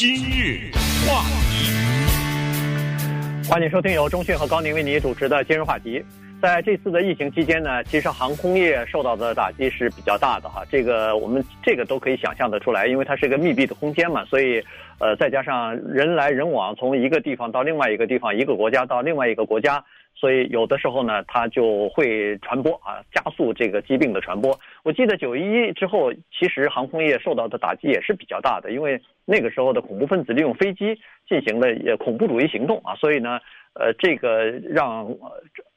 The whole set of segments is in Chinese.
今日话题，欢迎收听由中讯和高宁为你主持的今日话题。在这次的疫情期间呢，其实航空业受到的打击是比较大的哈，这个我们这个都可以想象得出来，因为它是一个密闭的空间嘛，所以呃，再加上人来人往，从一个地方到另外一个地方，一个国家到另外一个国家。所以有的时候呢，它就会传播啊，加速这个疾病的传播。我记得九一之后，其实航空业受到的打击也是比较大的，因为那个时候的恐怖分子利用飞机进行了也恐怖主义行动啊，所以呢，呃，这个让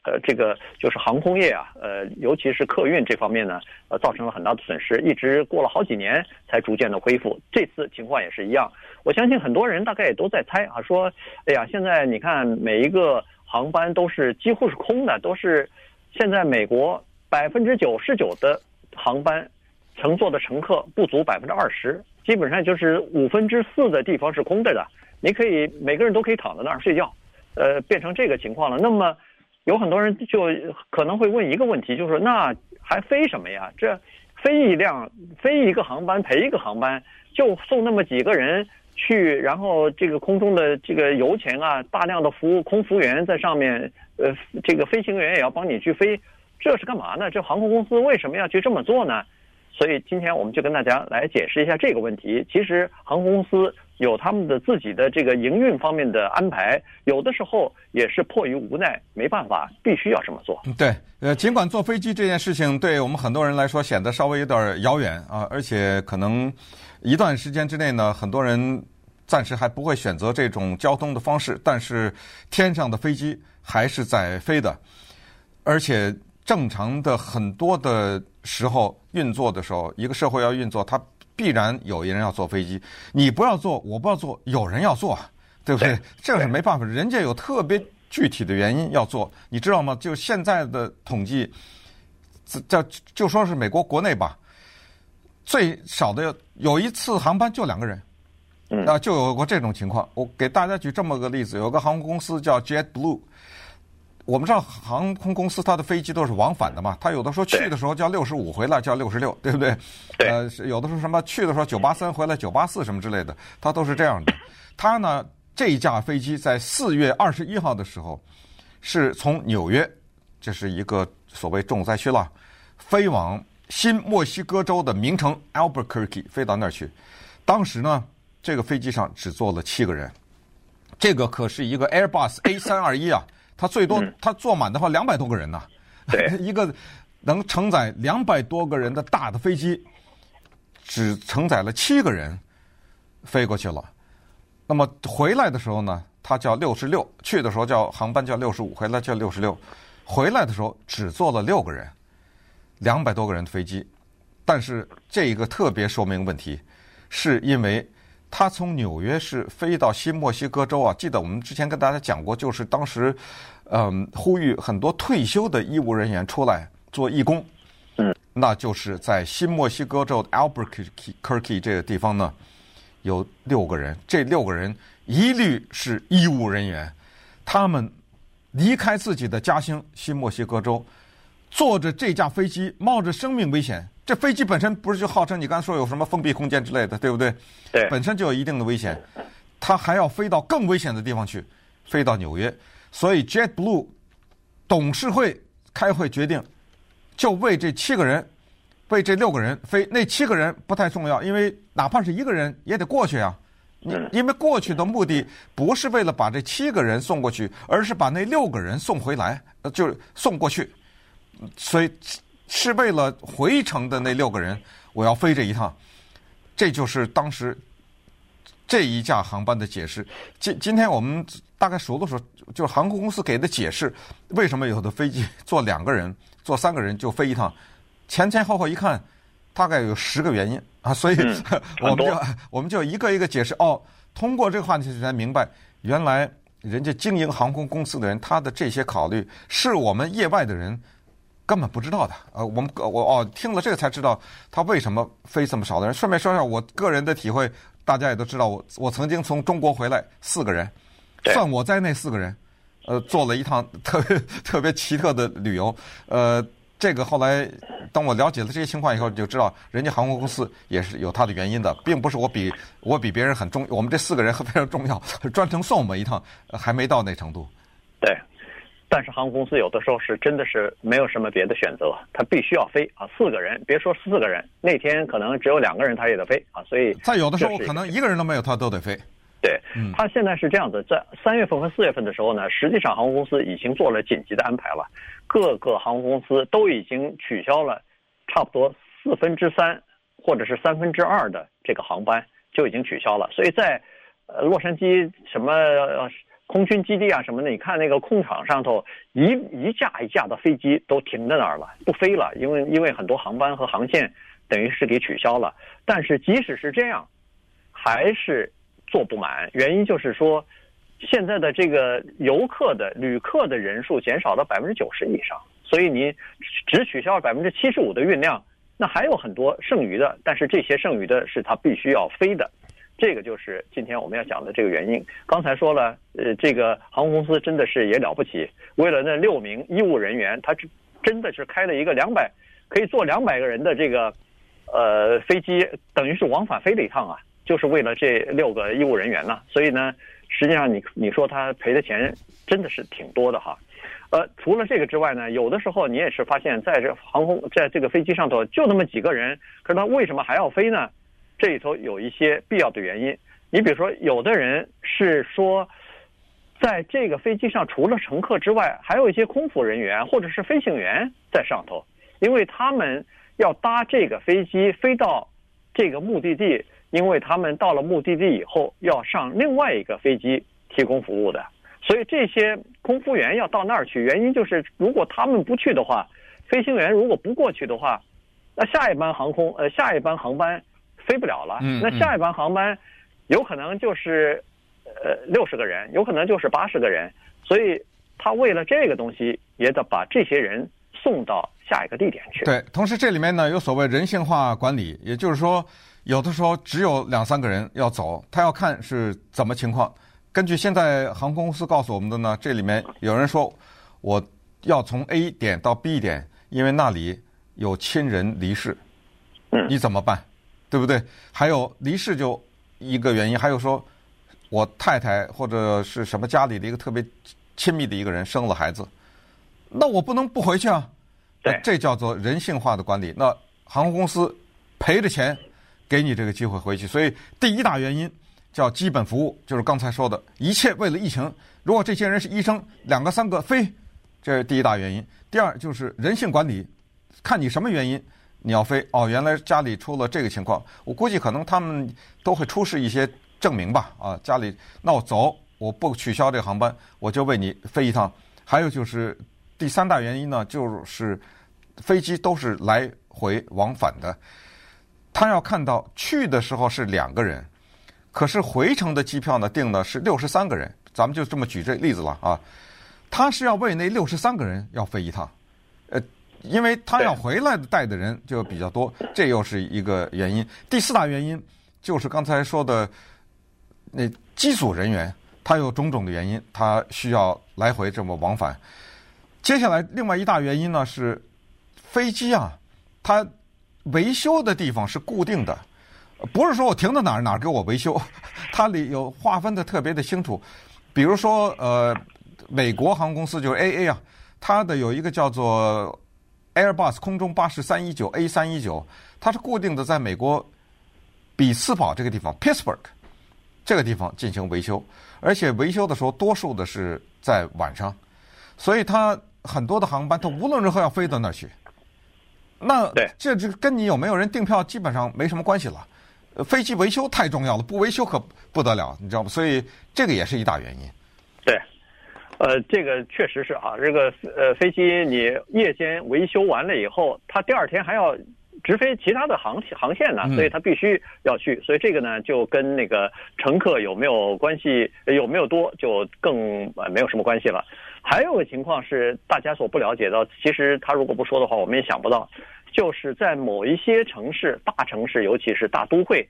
呃这个就是航空业啊，呃，尤其是客运这方面呢，呃，造成了很大的损失，一直过了好几年才逐渐的恢复。这次情况也是一样，我相信很多人大概也都在猜啊，说，哎呀，现在你看每一个。航班都是几乎是空的，都是现在美国百分之九十九的航班乘坐的乘客不足百分之二十，基本上就是五分之四的地方是空着的。你可以每个人都可以躺在那儿睡觉，呃，变成这个情况了。那么有很多人就可能会问一个问题，就是那还飞什么呀？这飞一辆飞一个航班赔一个航班，就送那么几个人。去，然后这个空中的这个油钱啊，大量的服务空服员在上面，呃，这个飞行员也要帮你去飞，这是干嘛呢？这航空公司为什么要去这么做呢？所以今天我们就跟大家来解释一下这个问题。其实航空公司有他们的自己的这个营运方面的安排，有的时候也是迫于无奈，没办法，必须要这么做。对，呃，尽管坐飞机这件事情对我们很多人来说显得稍微有点遥远啊，而且可能。一段时间之内呢，很多人暂时还不会选择这种交通的方式，但是天上的飞机还是在飞的，而且正常的很多的时候运作的时候，一个社会要运作，它必然有一人要坐飞机。你不要坐，我不要坐，有人要坐，对不对？这是没办法，人家有特别具体的原因要做，你知道吗？就现在的统计，这就说是美国国内吧。最少的有一次航班就两个人，啊，就有过这种情况。我给大家举这么个例子：有个航空公司叫 JetBlue，我们知道航空公司它的飞机都是往返的嘛，它有的时候去的时候叫六十五，回来叫六十六，对不对？呃，有的时候什么去的时候九八三，回来九八四什么之类的，它都是这样的。它呢，这一架飞机在四月二十一号的时候，是从纽约，这是一个所谓重灾区了，飞往。新墨西哥州的名城 Albuquerque 飞到那儿去，当时呢，这个飞机上只坐了七个人，这个可是一个 Airbus A 三二一啊，它最多他坐满的话两百多个人呢，一个能承载两百多个人的大的飞机，只承载了七个人飞过去了。那么回来的时候呢，它叫六十六，去的时候叫航班叫六十五，回来叫六十六，回来的时候只坐了六个人。两百多个人的飞机，但是这一个特别说明问题，是因为他从纽约市飞到新墨西哥州啊。记得我们之前跟大家讲过，就是当时，嗯，呼吁很多退休的医务人员出来做义工。嗯，那就是在新墨西哥州 Albuquerque 这个地方呢，有六个人，这六个人一律是医务人员，他们离开自己的家乡新墨西哥州。坐着这架飞机，冒着生命危险。这飞机本身不是就号称你刚才说有什么封闭空间之类的，对不对？对，本身就有一定的危险。它还要飞到更危险的地方去，飞到纽约。所以 JetBlue 董事会开会决定，就为这七个人，为这六个人飞。那七个人不太重要，因为哪怕是一个人也得过去啊。你因为过去的目的不是为了把这七个人送过去，而是把那六个人送回来，呃，就是送过去。所以是为了回程的那六个人，我要飞这一趟，这就是当时这一架航班的解释。今今天我们大概数了数，就是航空公司给的解释，为什么有的飞机坐两个人、坐三个人就飞一趟，前前后后一看，大概有十个原因啊。所以 我们就我们就一个一个解释。哦，通过这个话题才明白，原来人家经营航空公司的人，他的这些考虑是我们业外的人。根本不知道的，呃，我们我哦听了这个才知道他为什么飞这么少的人。顺便说一下我个人的体会，大家也都知道，我我曾经从中国回来四个人，算我在内四个人，呃，做了一趟 特别特别奇特的旅游。呃，这个后来当我了解了这些情况以后，就知道人家航空公司也是有它的原因的，并不是我比我比别人很重，我们这四个人非常重要，专程送我们一趟，还没到那程度。对，但是航空公司有的时候是真的是没有什么别的选择，他必须要飞啊，四个人，别说四个人，那天可能只有两个人他也得飞啊，所以在有的时候可能一个人都没有，他都得飞。对，他现在是这样子，在三月份和四月份的时候呢，实际上航空公司已经做了紧急的安排了，各个航空公司都已经取消了差不多四分之三或者是三分之二的这个航班就已经取消了，所以在呃洛杉矶什么空军基地啊什么的，你看那个空场上头一一架一架的飞机都停在那儿了，不飞了，因为因为很多航班和航线等于是给取消了，但是即使是这样，还是。坐不满，原因就是说，现在的这个游客的旅客的人数减少了百分之九十以上，所以你只取消了百分之七十五的运量，那还有很多剩余的，但是这些剩余的是它必须要飞的，这个就是今天我们要讲的这个原因。刚才说了，呃，这个航空公司真的是也了不起，为了那六名医务人员，他真的是开了一个两百可以坐两百个人的这个呃飞机，等于是往返飞了一趟啊。就是为了这六个医务人员呢，所以呢，实际上你你说他赔的钱真的是挺多的哈，呃，除了这个之外呢，有的时候你也是发现，在这航空在这个飞机上头就那么几个人，可是他为什么还要飞呢？这里头有一些必要的原因。你比如说，有的人是说，在这个飞机上除了乘客之外，还有一些空服人员或者是飞行员在上头，因为他们要搭这个飞机飞到这个目的地。因为他们到了目的地以后，要上另外一个飞机提供服务的，所以这些空服员要到那儿去。原因就是，如果他们不去的话，飞行员如果不过去的话，那下一班航空呃下一班航班飞不了了。那下一班航班有可能就是呃六十个人，有可能就是八十个人。所以他为了这个东西，也得把这些人送到下一个地点去。对，同时这里面呢有所谓人性化管理，也就是说。有的时候只有两三个人要走，他要看是怎么情况。根据现在航空公司告诉我们的呢，这里面有人说我要从 A 点到 B 点，因为那里有亲人离世，你怎么办？对不对？还有离世就一个原因，还有说我太太或者是什么家里的一个特别亲密的一个人生了孩子，那我不能不回去啊。对，这叫做人性化的管理。那航空公司赔着钱。给你这个机会回去，所以第一大原因叫基本服务，就是刚才说的一切为了疫情。如果这些人是医生，两个三个飞，这是第一大原因。第二就是人性管理，看你什么原因你要飞。哦，原来家里出了这个情况，我估计可能他们都会出示一些证明吧。啊，家里那我走，我不取消这个航班，我就为你飞一趟。还有就是第三大原因呢，就是飞机都是来回往返的。他要看到去的时候是两个人，可是回程的机票呢订的是六十三个人，咱们就这么举这例子了啊。他是要为那六十三个人要飞一趟，呃，因为他要回来带的人就比较多，这又是一个原因。第四大原因就是刚才说的那机组人员，他有种种的原因，他需要来回这么往返。接下来另外一大原因呢是飞机啊，它。维修的地方是固定的，不是说我停到哪儿哪儿给我维修，它里有划分的特别的清楚。比如说，呃，美国航空公司就是 AA 啊，它的有一个叫做 Airbus 空中巴士三一九 A 三一九，它是固定的在美国比斯堡这个地方 Pittsburgh 这个地方进行维修，而且维修的时候多数的是在晚上，所以它很多的航班它无论如何要飞到那儿去。那对，这这跟你有没有人订票基本上没什么关系了。飞机维修太重要了，不维修可不得了，你知道吗？所以这个也是一大原因。对，呃，这个确实是啊，这个呃飞机你夜间维修完了以后，它第二天还要直飞其他的航航线呢，所以它必须要去。所以这个呢，就跟那个乘客有没有关系，有没有多，就更呃没有什么关系了。还有个情况是大家所不了解的，其实他如果不说的话，我们也想不到，就是在某一些城市、大城市，尤其是大都会，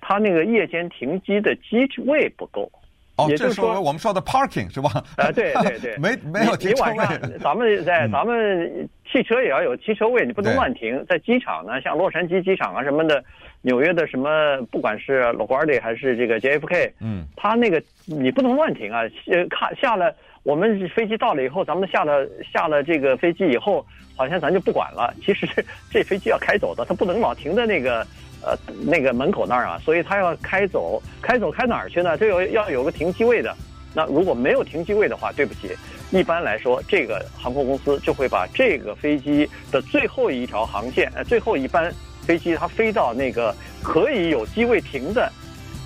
它那个夜间停机的机位不够，哦，也就是说我们说的 parking 是吧？啊，对对对，没没有停车位。你晚上咱们在咱们汽车也要有汽车位，你不能乱停。在机场呢，像洛杉矶机场啊什么的，纽约的什么，不管是 LaGuardia 还是这个 JFK，嗯，他那个你不能乱停啊。呃，看下了我们飞机到了以后，咱们下了下了这个飞机以后，好像咱就不管了。其实 这飞机要开走的，它不能老停在那个。呃，那个门口那儿啊，所以它要开走，开走开哪儿去呢？这有要有个停机位的。那如果没有停机位的话，对不起，一般来说，这个航空公司就会把这个飞机的最后一条航线，呃，最后一班飞机它飞到那个可以有机位停的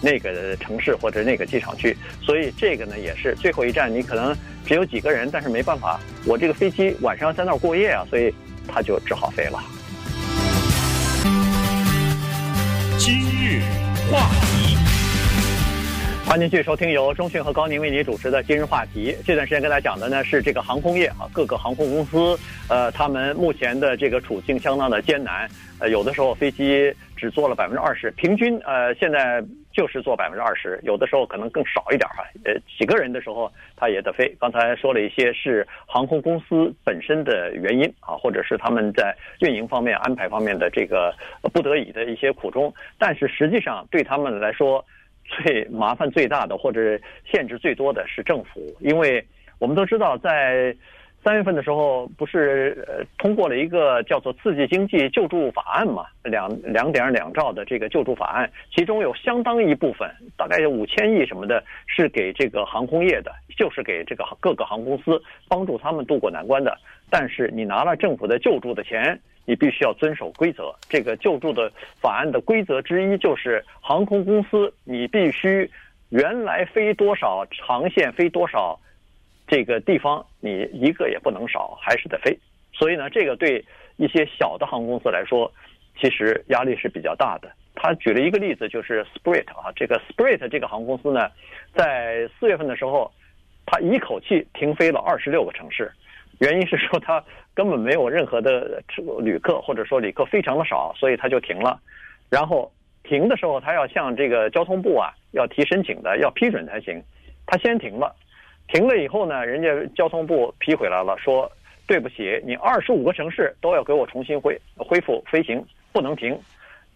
那个城市或者那个机场去。所以这个呢，也是最后一站，你可能只有几个人，但是没办法，我这个飞机晚上在那儿过夜啊，所以它就只好飞了。今日话题，欢迎继续收听由中讯和高宁为您主持的今日话题。这段时间跟大家讲的呢是这个航空业啊，各个航空公司，呃，他们目前的这个处境相当的艰难。呃，有的时候飞机只坐了百分之二十，平均呃现在就是坐百分之二十，有的时候可能更少一点哈。呃，几个人的时候他也得飞。刚才说了一些是航空公司本身的原因啊，或者是他们在运营方面安排方面的这个不得已的一些苦衷。但是实际上对他们来说，最麻烦最大的或者限制最多的是政府，因为我们都知道在。三月份的时候，不是呃通过了一个叫做刺激经济救助法案嘛？两两点两兆的这个救助法案，其中有相当一部分，大概有五千亿什么的，是给这个航空业的，就是给这个各个航空公司帮助他们渡过难关的。但是你拿了政府的救助的钱，你必须要遵守规则。这个救助的法案的规则之一就是航空公司你必须原来飞多少航线飞多少。这个地方你一个也不能少，还是得飞。所以呢，这个对一些小的航空公司来说，其实压力是比较大的。他举了一个例子，就是 Spirit 啊，这个 Spirit 这个航空公司呢，在四月份的时候，他一口气停飞了二十六个城市。原因是说他根本没有任何的旅客，或者说旅客非常的少，所以他就停了。然后停的时候，他要向这个交通部啊要提申请的，要批准才行。他先停了。停了以后呢，人家交通部批回来了，说对不起，你二十五个城市都要给我重新恢恢复飞行，不能停。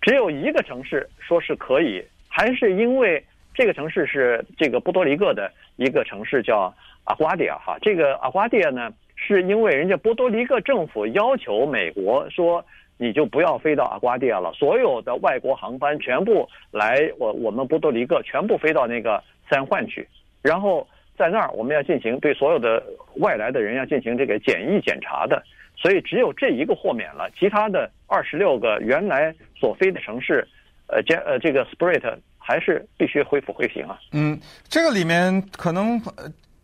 只有一个城市说是可以，还是因为这个城市是这个波多黎各的一个城市叫阿瓜迪亚哈。这个阿瓜迪亚呢，是因为人家波多黎各政府要求美国说，你就不要飞到阿瓜迪亚了，所有的外国航班全部来我我们波多黎各，全部飞到那个三环去，然后。在那儿，我们要进行对所有的外来的人要进行这个检疫检查的，所以只有这一个豁免了，其他的二十六个原来所飞的城市，呃，这呃这个 Spirit 还是必须恢复飞行啊。嗯，这个里面可能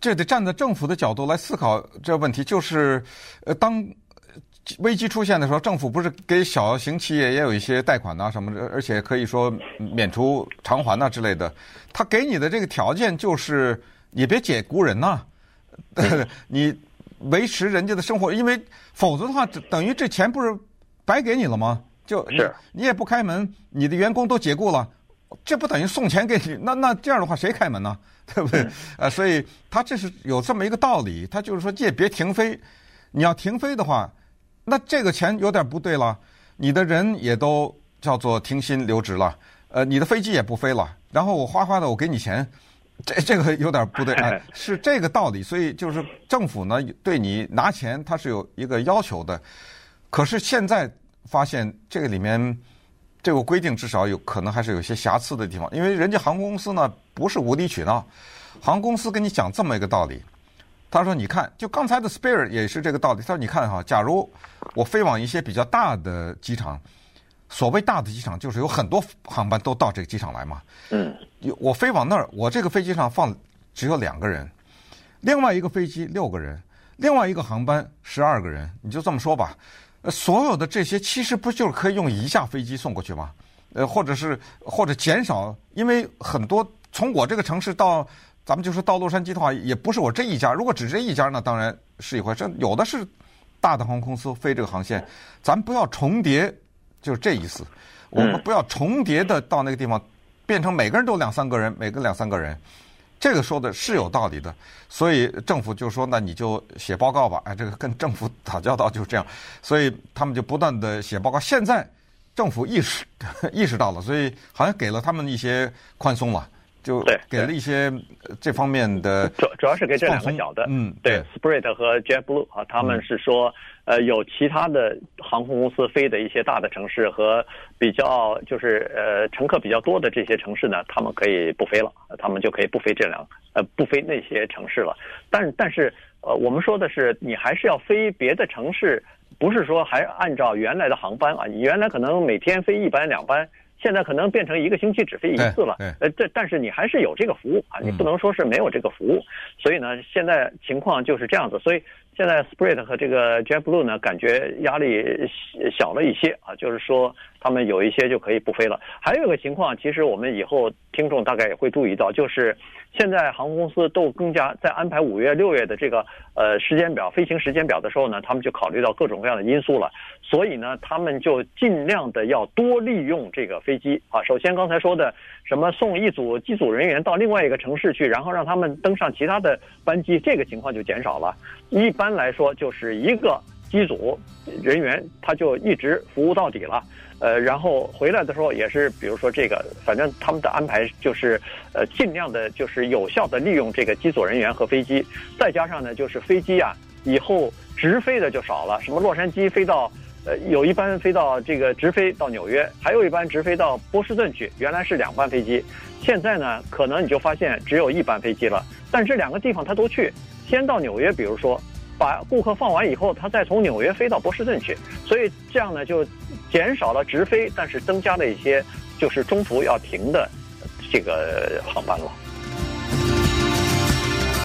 这得站在政府的角度来思考这问题，就是呃，当危机出现的时候，政府不是给小型企业也有一些贷款呐什么的，而且可以说免除偿还呐之类的，他给你的这个条件就是。你别解雇人呐、啊，你维持人家的生活，因为否则的话，等于这钱不是白给你了吗？就是你也不开门，你的员工都解雇了，这不等于送钱给你？那那这样的话，谁开门呢？对不对？呃，所以他这是有这么一个道理，他就是说，也别停飞。你要停飞的话，那这个钱有点不对了，你的人也都叫做停薪留职了，呃，你的飞机也不飞了，然后我哗哗的我给你钱。这这个有点不对啊，是这个道理，所以就是政府呢对你拿钱，它是有一个要求的。可是现在发现这个里面这个规定至少有可能还是有些瑕疵的地方，因为人家航空公司呢不是无理取闹，航空公司跟你讲这么一个道理，他说你看，就刚才的 Spirit 也是这个道理，他说你看哈，假如我飞往一些比较大的机场。所谓大的机场，就是有很多航班都到这个机场来嘛。嗯，我飞往那儿，我这个飞机上放只有两个人，另外一个飞机六个人，另外一个航班十二个人，你就这么说吧。呃，所有的这些其实不就是可以用一架飞机送过去吗？呃，或者是或者减少，因为很多从我这个城市到咱们就说到洛杉矶的话，也不是我这一家。如果只这一家，那当然是一回事。有的是大的航空公司飞这个航线，咱不要重叠。就是这意思，我们不要重叠的到那个地方，变成每个人都两三个人，每个两三个人，这个说的是有道理的，所以政府就说，那你就写报告吧。哎，这个跟政府打交道就是这样，所以他们就不断的写报告。现在政府意识意识到了，所以好像给了他们一些宽松了。就给了一些这方面的，主主要是给这两个小的，嗯，对，Spirit 和 JetBlue 啊，他们是说，呃，有其他的航空公司飞的一些大的城市和比较就是呃乘客比较多的这些城市呢，他们可以不飞了，他们就可以不飞这两呃不飞那些城市了。但但是呃，我们说的是，你还是要飞别的城市，不是说还按照原来的航班啊，你原来可能每天飞一班两班。现在可能变成一个星期只飞一次了，呃，这但是你还是有这个服务啊，你不能说是没有这个服务，所以呢，现在情况就是这样子，所以现在 s p r i t 和这个 JetBlue 呢，感觉压力小了一些啊，就是说他们有一些就可以不飞了。还有一个情况，其实我们以后听众大概也会注意到，就是。现在航空公司都更加在安排五月、六月的这个呃时间表、飞行时间表的时候呢，他们就考虑到各种各样的因素了。所以呢，他们就尽量的要多利用这个飞机啊。首先刚才说的什么送一组机组人员到另外一个城市去，然后让他们登上其他的班机，这个情况就减少了。一一般来说，就是一个机组人员他就一直服务到底了。呃，然后回来的时候也是，比如说这个，反正他们的安排就是，呃，尽量的，就是有效的利用这个机组人员和飞机，再加上呢，就是飞机啊，以后直飞的就少了，什么洛杉矶飞到，呃，有一班飞到这个直飞到纽约，还有一班直飞到波士顿去，原来是两班飞机，现在呢，可能你就发现只有一班飞机了，但这两个地方他都去，先到纽约，比如说。把顾客放完以后，他再从纽约飞到波士顿去，所以这样呢就减少了直飞，但是增加了一些就是中途要停的这个航班了。